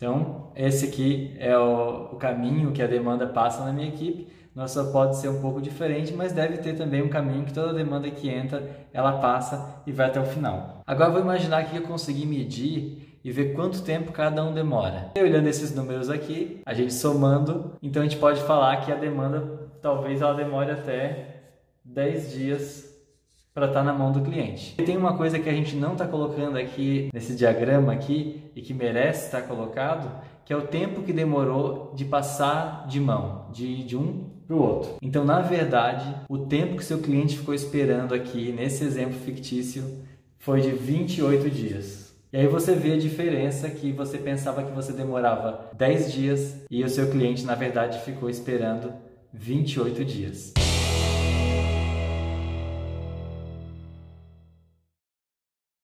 Então, esse aqui é o, o caminho que a demanda passa na minha equipe. Nossa pode ser um pouco diferente, mas deve ter também um caminho que toda demanda que entra, ela passa e vai até o final. Agora vou imaginar que eu consegui medir e ver quanto tempo cada um demora. E olhando esses números aqui, a gente somando, então a gente pode falar que a demanda talvez ela demore até 10 dias para estar tá na mão do cliente. E tem uma coisa que a gente não está colocando aqui nesse diagrama aqui e que merece estar colocado, que é o tempo que demorou de passar de mão, de, de um para o outro. Então, na verdade, o tempo que seu cliente ficou esperando aqui nesse exemplo fictício foi de 28 dias. E aí você vê a diferença que você pensava que você demorava 10 dias e o seu cliente, na verdade, ficou esperando 28 dias.